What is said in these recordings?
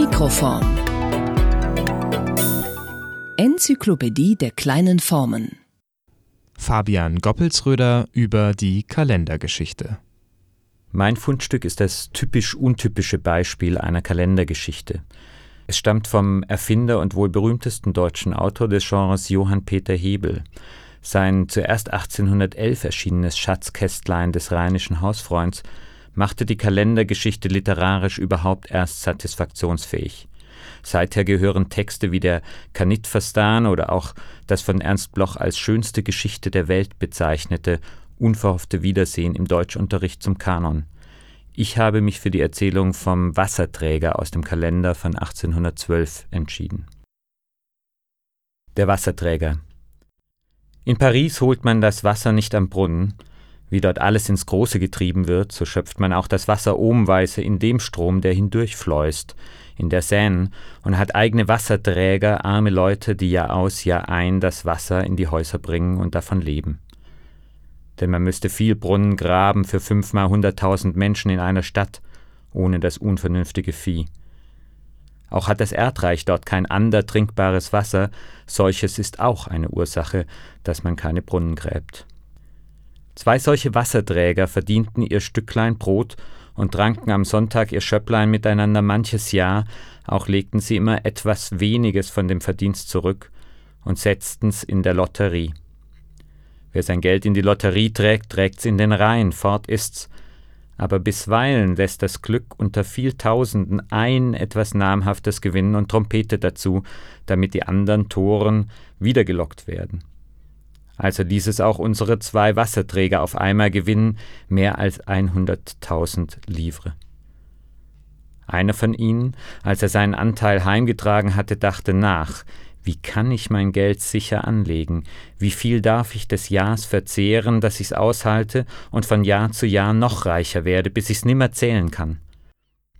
Mikroform. Enzyklopädie der kleinen Formen. Fabian Goppelsröder über die Kalendergeschichte. Mein Fundstück ist das typisch untypische Beispiel einer Kalendergeschichte. Es stammt vom Erfinder und wohl berühmtesten deutschen Autor des Genres Johann Peter Hebel. Sein zuerst 1811 erschienenes Schatzkästlein des rheinischen Hausfreunds machte die Kalendergeschichte literarisch überhaupt erst satisfaktionsfähig. Seither gehören Texte wie der Kanitverstan oder auch das von Ernst Bloch als schönste Geschichte der Welt bezeichnete Unverhoffte Wiedersehen im Deutschunterricht zum Kanon. Ich habe mich für die Erzählung vom Wasserträger aus dem Kalender von 1812 entschieden. Der Wasserträger In Paris holt man das Wasser nicht am Brunnen, wie dort alles ins Große getrieben wird, so schöpft man auch das Wasser ohmweise in dem Strom, der hindurchfleust, in der Seine, und hat eigene Wasserträger, arme Leute, die Jahr aus, Jahr ein das Wasser in die Häuser bringen und davon leben. Denn man müsste viel Brunnen graben für fünfmal hunderttausend Menschen in einer Stadt, ohne das unvernünftige Vieh. Auch hat das Erdreich dort kein ander trinkbares Wasser, solches ist auch eine Ursache, dass man keine Brunnen gräbt. Zwei solche Wasserträger verdienten ihr Stücklein Brot und tranken am Sonntag ihr Schöpplein miteinander manches Jahr, auch legten sie immer etwas weniges von dem Verdienst zurück und setzten's in der Lotterie. Wer sein Geld in die Lotterie trägt, trägt's in den Rhein, fort ist's. Aber bisweilen lässt das Glück unter viel Tausenden ein etwas Namhaftes gewinnen und trompetet dazu, damit die anderen Toren wiedergelockt werden. Also ließ es auch unsere zwei Wasserträger auf einmal gewinnen, mehr als 100.000 Livre. Einer von ihnen, als er seinen Anteil heimgetragen hatte, dachte nach, wie kann ich mein Geld sicher anlegen? Wie viel darf ich des Jahres verzehren, dass ich's aushalte und von Jahr zu Jahr noch reicher werde, bis ich's nimmer zählen kann?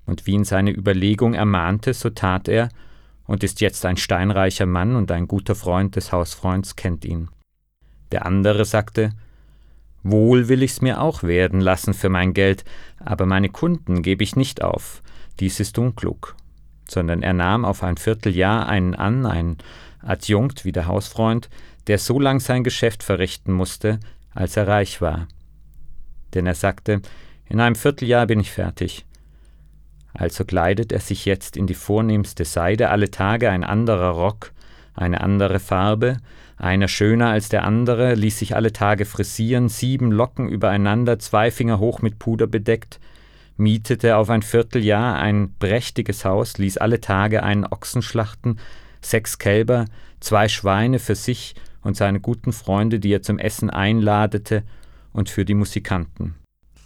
Und wie ihn seine Überlegung ermahnte, so tat er und ist jetzt ein steinreicher Mann und ein guter Freund des Hausfreunds kennt ihn. Der andere sagte, Wohl will ich's mir auch werden lassen für mein Geld, aber meine Kunden gebe ich nicht auf, dies ist unklug. Sondern er nahm auf ein Vierteljahr einen an, ein Adjunkt wie der Hausfreund, der so lang sein Geschäft verrichten musste, als er reich war. Denn er sagte, in einem Vierteljahr bin ich fertig. Also kleidet er sich jetzt in die vornehmste Seide, alle Tage ein anderer Rock, eine andere Farbe, einer schöner als der andere, ließ sich alle Tage frisieren, sieben Locken übereinander, zwei Finger hoch mit Puder bedeckt, mietete auf ein Vierteljahr ein prächtiges Haus, ließ alle Tage einen Ochsen schlachten, sechs Kälber, zwei Schweine für sich und seine guten Freunde, die er zum Essen einladete, und für die Musikanten.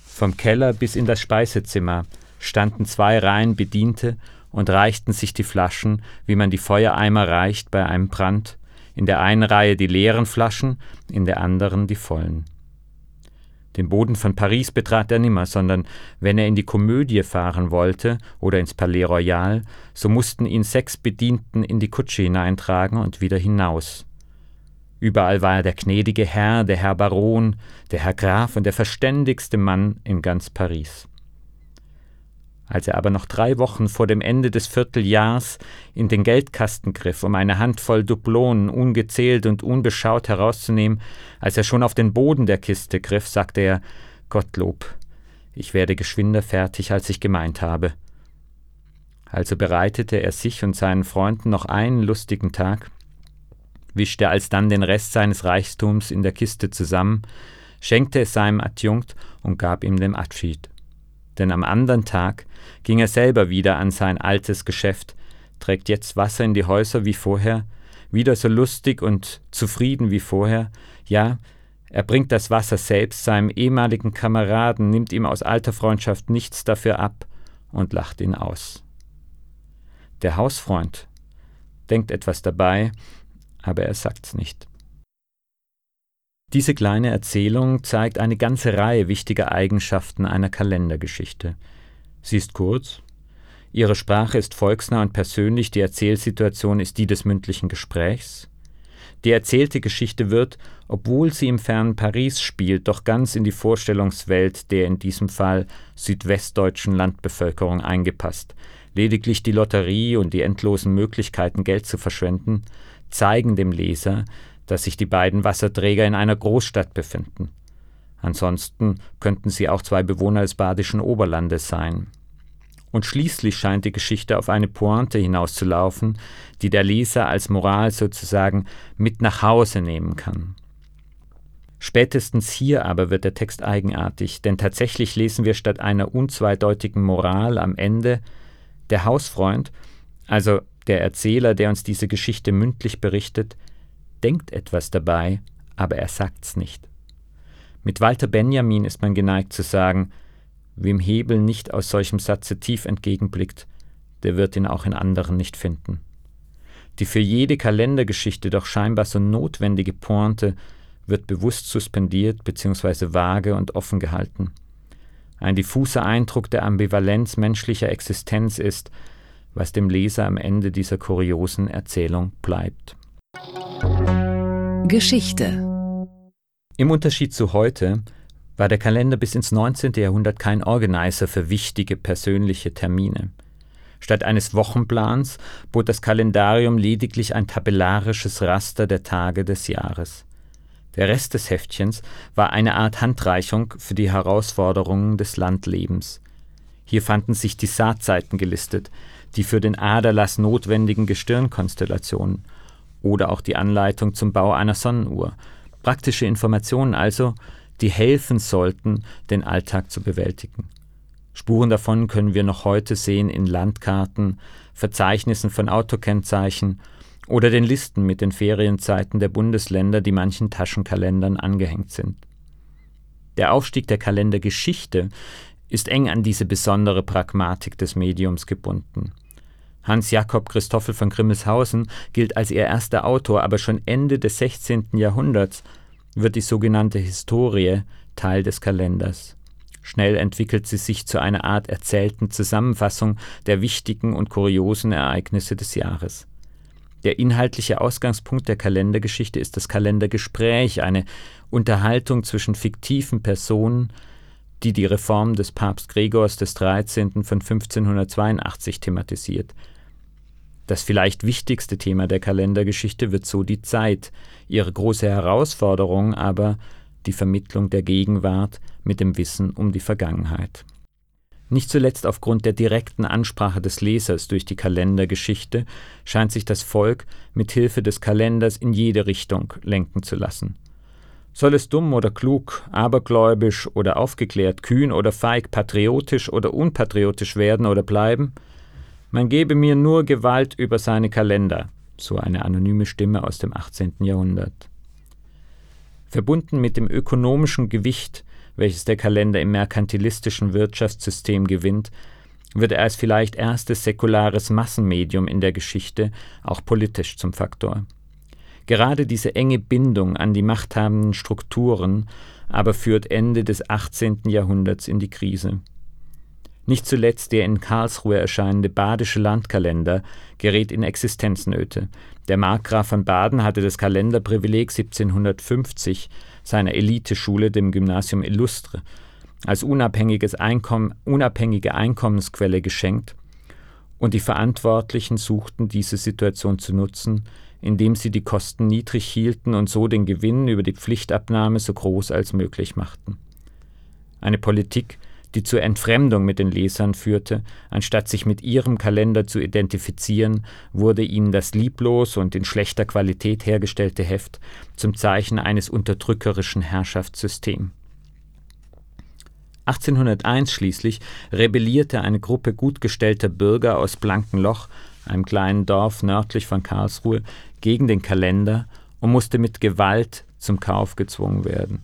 Vom Keller bis in das Speisezimmer standen zwei Reihen Bediente und reichten sich die Flaschen, wie man die Feuereimer reicht bei einem Brand, in der einen Reihe die leeren Flaschen, in der anderen die vollen. Den Boden von Paris betrat er nimmer, sondern wenn er in die Komödie fahren wollte oder ins Palais Royal, so mussten ihn sechs Bedienten in die Kutsche hineintragen und wieder hinaus. Überall war er der gnädige Herr, der Herr Baron, der Herr Graf und der verständigste Mann in ganz Paris. Als er aber noch drei Wochen vor dem Ende des Vierteljahrs in den Geldkasten griff, um eine Handvoll Dublonen ungezählt und unbeschaut herauszunehmen, als er schon auf den Boden der Kiste griff, sagte er Gottlob, ich werde geschwinder fertig, als ich gemeint habe. Also bereitete er sich und seinen Freunden noch einen lustigen Tag, wischte alsdann den Rest seines Reichtums in der Kiste zusammen, schenkte es seinem Adjunkt und gab ihm den Abschied denn am andern Tag ging er selber wieder an sein altes Geschäft, trägt jetzt Wasser in die Häuser wie vorher, wieder so lustig und zufrieden wie vorher, ja, er bringt das Wasser selbst seinem ehemaligen Kameraden, nimmt ihm aus alter Freundschaft nichts dafür ab und lacht ihn aus. Der Hausfreund denkt etwas dabei, aber er sagt's nicht. Diese kleine Erzählung zeigt eine ganze Reihe wichtiger Eigenschaften einer Kalendergeschichte. Sie ist kurz, ihre Sprache ist volksnah und persönlich, die Erzählsituation ist die des mündlichen Gesprächs. Die erzählte Geschichte wird, obwohl sie im fernen Paris spielt, doch ganz in die Vorstellungswelt der in diesem Fall südwestdeutschen Landbevölkerung eingepasst. Lediglich die Lotterie und die endlosen Möglichkeiten, Geld zu verschwenden, zeigen dem Leser, dass sich die beiden Wasserträger in einer Großstadt befinden. Ansonsten könnten sie auch zwei Bewohner des badischen Oberlandes sein. Und schließlich scheint die Geschichte auf eine Pointe hinauszulaufen, die der Leser als Moral sozusagen mit nach Hause nehmen kann. Spätestens hier aber wird der Text eigenartig, denn tatsächlich lesen wir statt einer unzweideutigen Moral am Ende der Hausfreund, also der Erzähler, der uns diese Geschichte mündlich berichtet, denkt etwas dabei, aber er sagt's nicht. Mit Walter Benjamin ist man geneigt zu sagen, wem Hebel nicht aus solchem Satze tief entgegenblickt, der wird ihn auch in anderen nicht finden. Die für jede Kalendergeschichte doch scheinbar so notwendige Pointe wird bewusst suspendiert bzw. vage und offen gehalten. Ein diffuser Eindruck der Ambivalenz menschlicher Existenz ist, was dem Leser am Ende dieser kuriosen Erzählung bleibt. Geschichte Im Unterschied zu heute war der Kalender bis ins 19. Jahrhundert kein Organizer für wichtige persönliche Termine. Statt eines Wochenplans bot das Kalendarium lediglich ein tabellarisches Raster der Tage des Jahres. Der Rest des Heftchens war eine Art Handreichung für die Herausforderungen des Landlebens. Hier fanden sich die Saatzeiten gelistet, die für den Aderlass notwendigen Gestirnkonstellationen oder auch die Anleitung zum Bau einer Sonnenuhr. Praktische Informationen also, die helfen sollten, den Alltag zu bewältigen. Spuren davon können wir noch heute sehen in Landkarten, Verzeichnissen von Autokennzeichen oder den Listen mit den Ferienzeiten der Bundesländer, die manchen Taschenkalendern angehängt sind. Der Aufstieg der Kalendergeschichte ist eng an diese besondere Pragmatik des Mediums gebunden. Hans Jakob Christoffel von Grimmelshausen gilt als ihr erster Autor, aber schon Ende des 16. Jahrhunderts wird die sogenannte Historie Teil des Kalenders. Schnell entwickelt sie sich zu einer Art erzählten Zusammenfassung der wichtigen und kuriosen Ereignisse des Jahres. Der inhaltliche Ausgangspunkt der Kalendergeschichte ist das Kalendergespräch, eine Unterhaltung zwischen fiktiven Personen, die die Reform des Papst Gregors XIII. von 1582 thematisiert. Das vielleicht wichtigste Thema der Kalendergeschichte wird so die Zeit, ihre große Herausforderung aber die Vermittlung der Gegenwart mit dem Wissen um die Vergangenheit. Nicht zuletzt aufgrund der direkten Ansprache des Lesers durch die Kalendergeschichte scheint sich das Volk mit Hilfe des Kalenders in jede Richtung lenken zu lassen. Soll es dumm oder klug, abergläubisch oder aufgeklärt, kühn oder feig, patriotisch oder unpatriotisch werden oder bleiben? Man gebe mir nur Gewalt über seine Kalender, so eine anonyme Stimme aus dem 18. Jahrhundert. Verbunden mit dem ökonomischen Gewicht welches der Kalender im merkantilistischen Wirtschaftssystem gewinnt, wird er als vielleicht erstes säkulares Massenmedium in der Geschichte auch politisch zum Faktor. Gerade diese enge Bindung an die machthabenden Strukturen aber führt Ende des 18. Jahrhunderts in die Krise. Nicht zuletzt der in Karlsruhe erscheinende Badische Landkalender gerät in Existenznöte. Der Markgraf von Baden hatte das Kalenderprivileg 1750 seiner Eliteschule, dem Gymnasium Illustre, als unabhängiges Einkommen, unabhängige Einkommensquelle geschenkt, und die Verantwortlichen suchten diese Situation zu nutzen, indem sie die Kosten niedrig hielten und so den Gewinn über die Pflichtabnahme so groß als möglich machten. Eine Politik, die zur Entfremdung mit den Lesern führte, anstatt sich mit ihrem Kalender zu identifizieren, wurde ihnen das lieblos und in schlechter Qualität hergestellte Heft zum Zeichen eines unterdrückerischen Herrschaftssystems. 1801 schließlich rebellierte eine Gruppe gut gestellter Bürger aus Blankenloch, einem kleinen Dorf nördlich von Karlsruhe, gegen den Kalender und musste mit Gewalt zum Kauf gezwungen werden.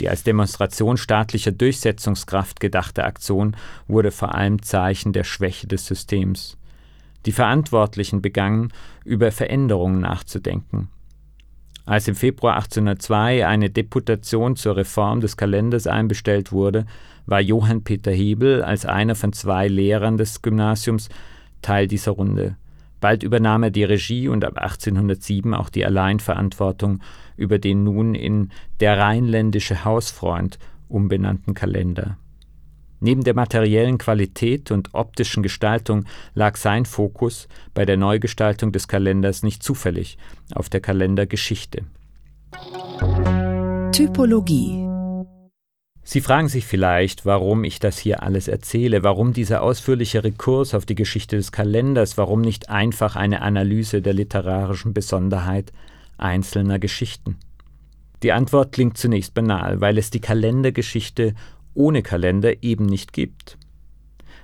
Die als Demonstration staatlicher Durchsetzungskraft gedachte Aktion wurde vor allem Zeichen der Schwäche des Systems. Die Verantwortlichen begannen, über Veränderungen nachzudenken. Als im Februar 1802 eine Deputation zur Reform des Kalenders einbestellt wurde, war Johann Peter Hebel als einer von zwei Lehrern des Gymnasiums Teil dieser Runde. Bald übernahm er die Regie und ab 1807 auch die Alleinverantwortung über den nun in Der rheinländische Hausfreund umbenannten Kalender. Neben der materiellen Qualität und optischen Gestaltung lag sein Fokus bei der Neugestaltung des Kalenders nicht zufällig auf der Kalendergeschichte. Typologie Sie fragen sich vielleicht, warum ich das hier alles erzähle, warum dieser ausführliche Rekurs auf die Geschichte des Kalenders, warum nicht einfach eine Analyse der literarischen Besonderheit einzelner Geschichten. Die Antwort klingt zunächst banal, weil es die Kalendergeschichte ohne Kalender eben nicht gibt.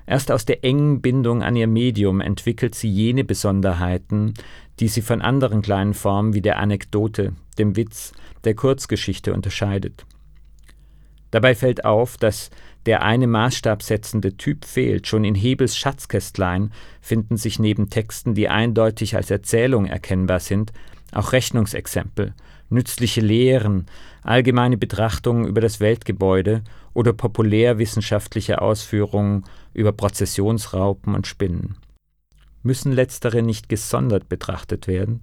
Erst aus der engen Bindung an ihr Medium entwickelt sie jene Besonderheiten, die sie von anderen kleinen Formen wie der Anekdote, dem Witz, der Kurzgeschichte unterscheidet. Dabei fällt auf, dass der eine Maßstab setzende Typ fehlt. Schon in Hebels Schatzkästlein finden sich neben Texten, die eindeutig als Erzählung erkennbar sind, auch Rechnungsexempel, nützliche Lehren, allgemeine Betrachtungen über das Weltgebäude oder populärwissenschaftliche Ausführungen über Prozessionsraupen und Spinnen. Müssen letztere nicht gesondert betrachtet werden?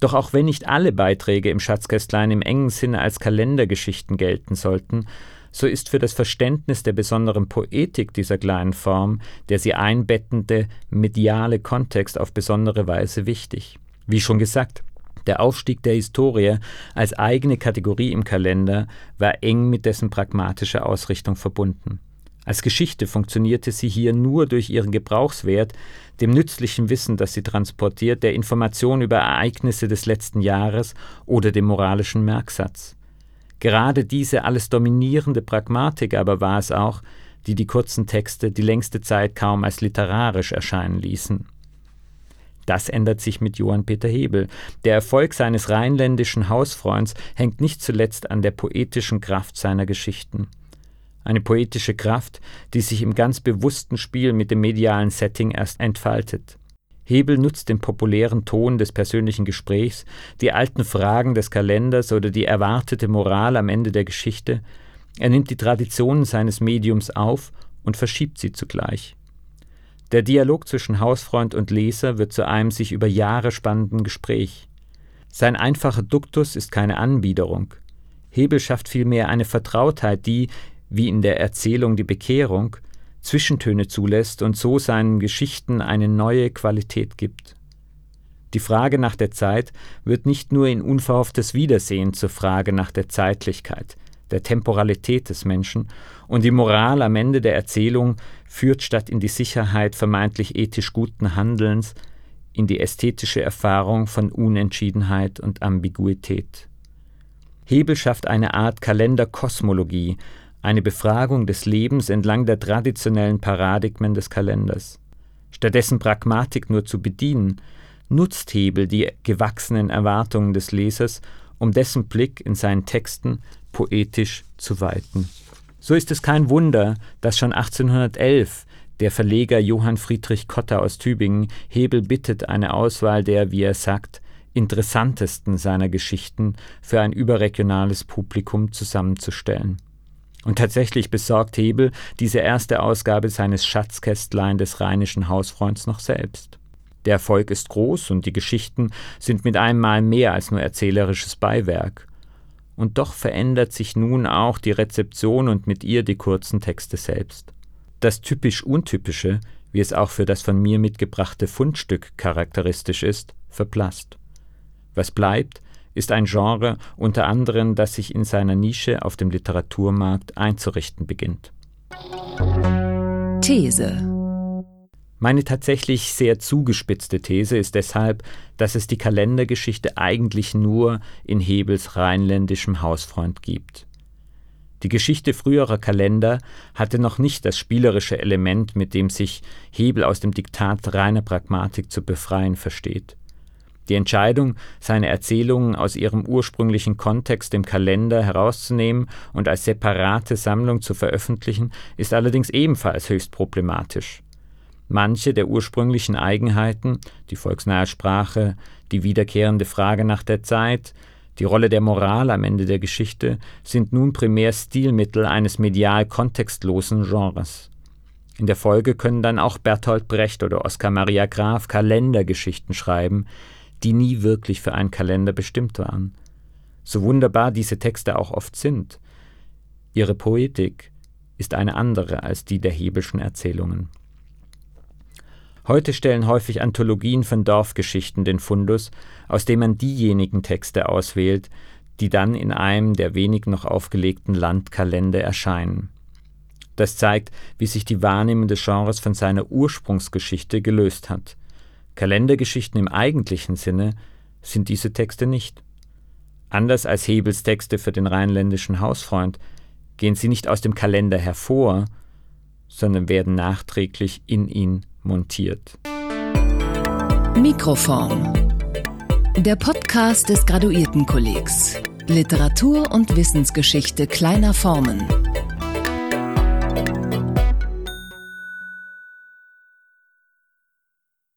Doch auch wenn nicht alle Beiträge im Schatzkästlein im engen Sinne als Kalendergeschichten gelten sollten, so ist für das Verständnis der besonderen Poetik dieser kleinen Form der sie einbettende mediale Kontext auf besondere Weise wichtig. Wie schon gesagt, der Aufstieg der Historie als eigene Kategorie im Kalender war eng mit dessen pragmatischer Ausrichtung verbunden. Als Geschichte funktionierte sie hier nur durch ihren Gebrauchswert, dem nützlichen Wissen, das sie transportiert, der Information über Ereignisse des letzten Jahres oder dem moralischen Merksatz. Gerade diese alles dominierende Pragmatik aber war es auch, die die kurzen Texte die längste Zeit kaum als literarisch erscheinen ließen. Das ändert sich mit Johann Peter Hebel. Der Erfolg seines rheinländischen Hausfreunds hängt nicht zuletzt an der poetischen Kraft seiner Geschichten. Eine poetische Kraft, die sich im ganz bewussten Spiel mit dem medialen Setting erst entfaltet. Hebel nutzt den populären Ton des persönlichen Gesprächs, die alten Fragen des Kalenders oder die erwartete Moral am Ende der Geschichte. Er nimmt die Traditionen seines Mediums auf und verschiebt sie zugleich. Der Dialog zwischen Hausfreund und Leser wird zu einem sich über Jahre spannenden Gespräch. Sein einfacher Duktus ist keine Anbiederung. Hebel schafft vielmehr eine Vertrautheit, die, wie in der Erzählung die Bekehrung, Zwischentöne zulässt und so seinen Geschichten eine neue Qualität gibt. Die Frage nach der Zeit wird nicht nur in unverhofftes Wiedersehen zur Frage nach der Zeitlichkeit, der Temporalität des Menschen, und die Moral am Ende der Erzählung führt statt in die Sicherheit vermeintlich ethisch guten Handelns in die ästhetische Erfahrung von Unentschiedenheit und Ambiguität. Hebel schafft eine Art Kalenderkosmologie, eine Befragung des Lebens entlang der traditionellen Paradigmen des Kalenders. Stattdessen Pragmatik nur zu bedienen, nutzt Hebel die gewachsenen Erwartungen des Lesers, um dessen Blick in seinen Texten poetisch zu weiten. So ist es kein Wunder, dass schon 1811 der Verleger Johann Friedrich Kotter aus Tübingen Hebel bittet, eine Auswahl der, wie er sagt, interessantesten seiner Geschichten für ein überregionales Publikum zusammenzustellen. Und tatsächlich besorgt Hebel diese erste Ausgabe seines Schatzkästlein des rheinischen Hausfreunds noch selbst. Der Erfolg ist groß und die Geschichten sind mit einem Mal mehr als nur erzählerisches Beiwerk. Und doch verändert sich nun auch die Rezeption und mit ihr die kurzen Texte selbst. Das typisch Untypische, wie es auch für das von mir mitgebrachte Fundstück charakteristisch ist, verblasst. Was bleibt, ist ein Genre unter anderem, das sich in seiner Nische auf dem Literaturmarkt einzurichten beginnt. These meine tatsächlich sehr zugespitzte These ist deshalb, dass es die Kalendergeschichte eigentlich nur in Hebels rheinländischem Hausfreund gibt. Die Geschichte früherer Kalender hatte noch nicht das spielerische Element, mit dem sich Hebel aus dem Diktat reiner Pragmatik zu befreien versteht. Die Entscheidung, seine Erzählungen aus ihrem ursprünglichen Kontext im Kalender herauszunehmen und als separate Sammlung zu veröffentlichen, ist allerdings ebenfalls höchst problematisch. Manche der ursprünglichen Eigenheiten, die volksnahe Sprache, die wiederkehrende Frage nach der Zeit, die Rolle der Moral am Ende der Geschichte, sind nun primär Stilmittel eines medial kontextlosen Genres. In der Folge können dann auch Bertolt Brecht oder Oskar Maria Graf Kalendergeschichten schreiben, die nie wirklich für einen Kalender bestimmt waren. So wunderbar diese Texte auch oft sind. Ihre Poetik ist eine andere als die der Hebelschen Erzählungen. Heute stellen häufig Anthologien von Dorfgeschichten den Fundus, aus dem man diejenigen Texte auswählt, die dann in einem der wenig noch aufgelegten Landkalender erscheinen. Das zeigt, wie sich die Wahrnehmung des Genres von seiner Ursprungsgeschichte gelöst hat. Kalendergeschichten im eigentlichen Sinne sind diese Texte nicht. Anders als Hebels Texte für den rheinländischen Hausfreund gehen sie nicht aus dem Kalender hervor, sondern werden nachträglich in ihn montiert. Mikroform. Der Podcast des Graduiertenkollegs. Literatur und Wissensgeschichte kleiner Formen.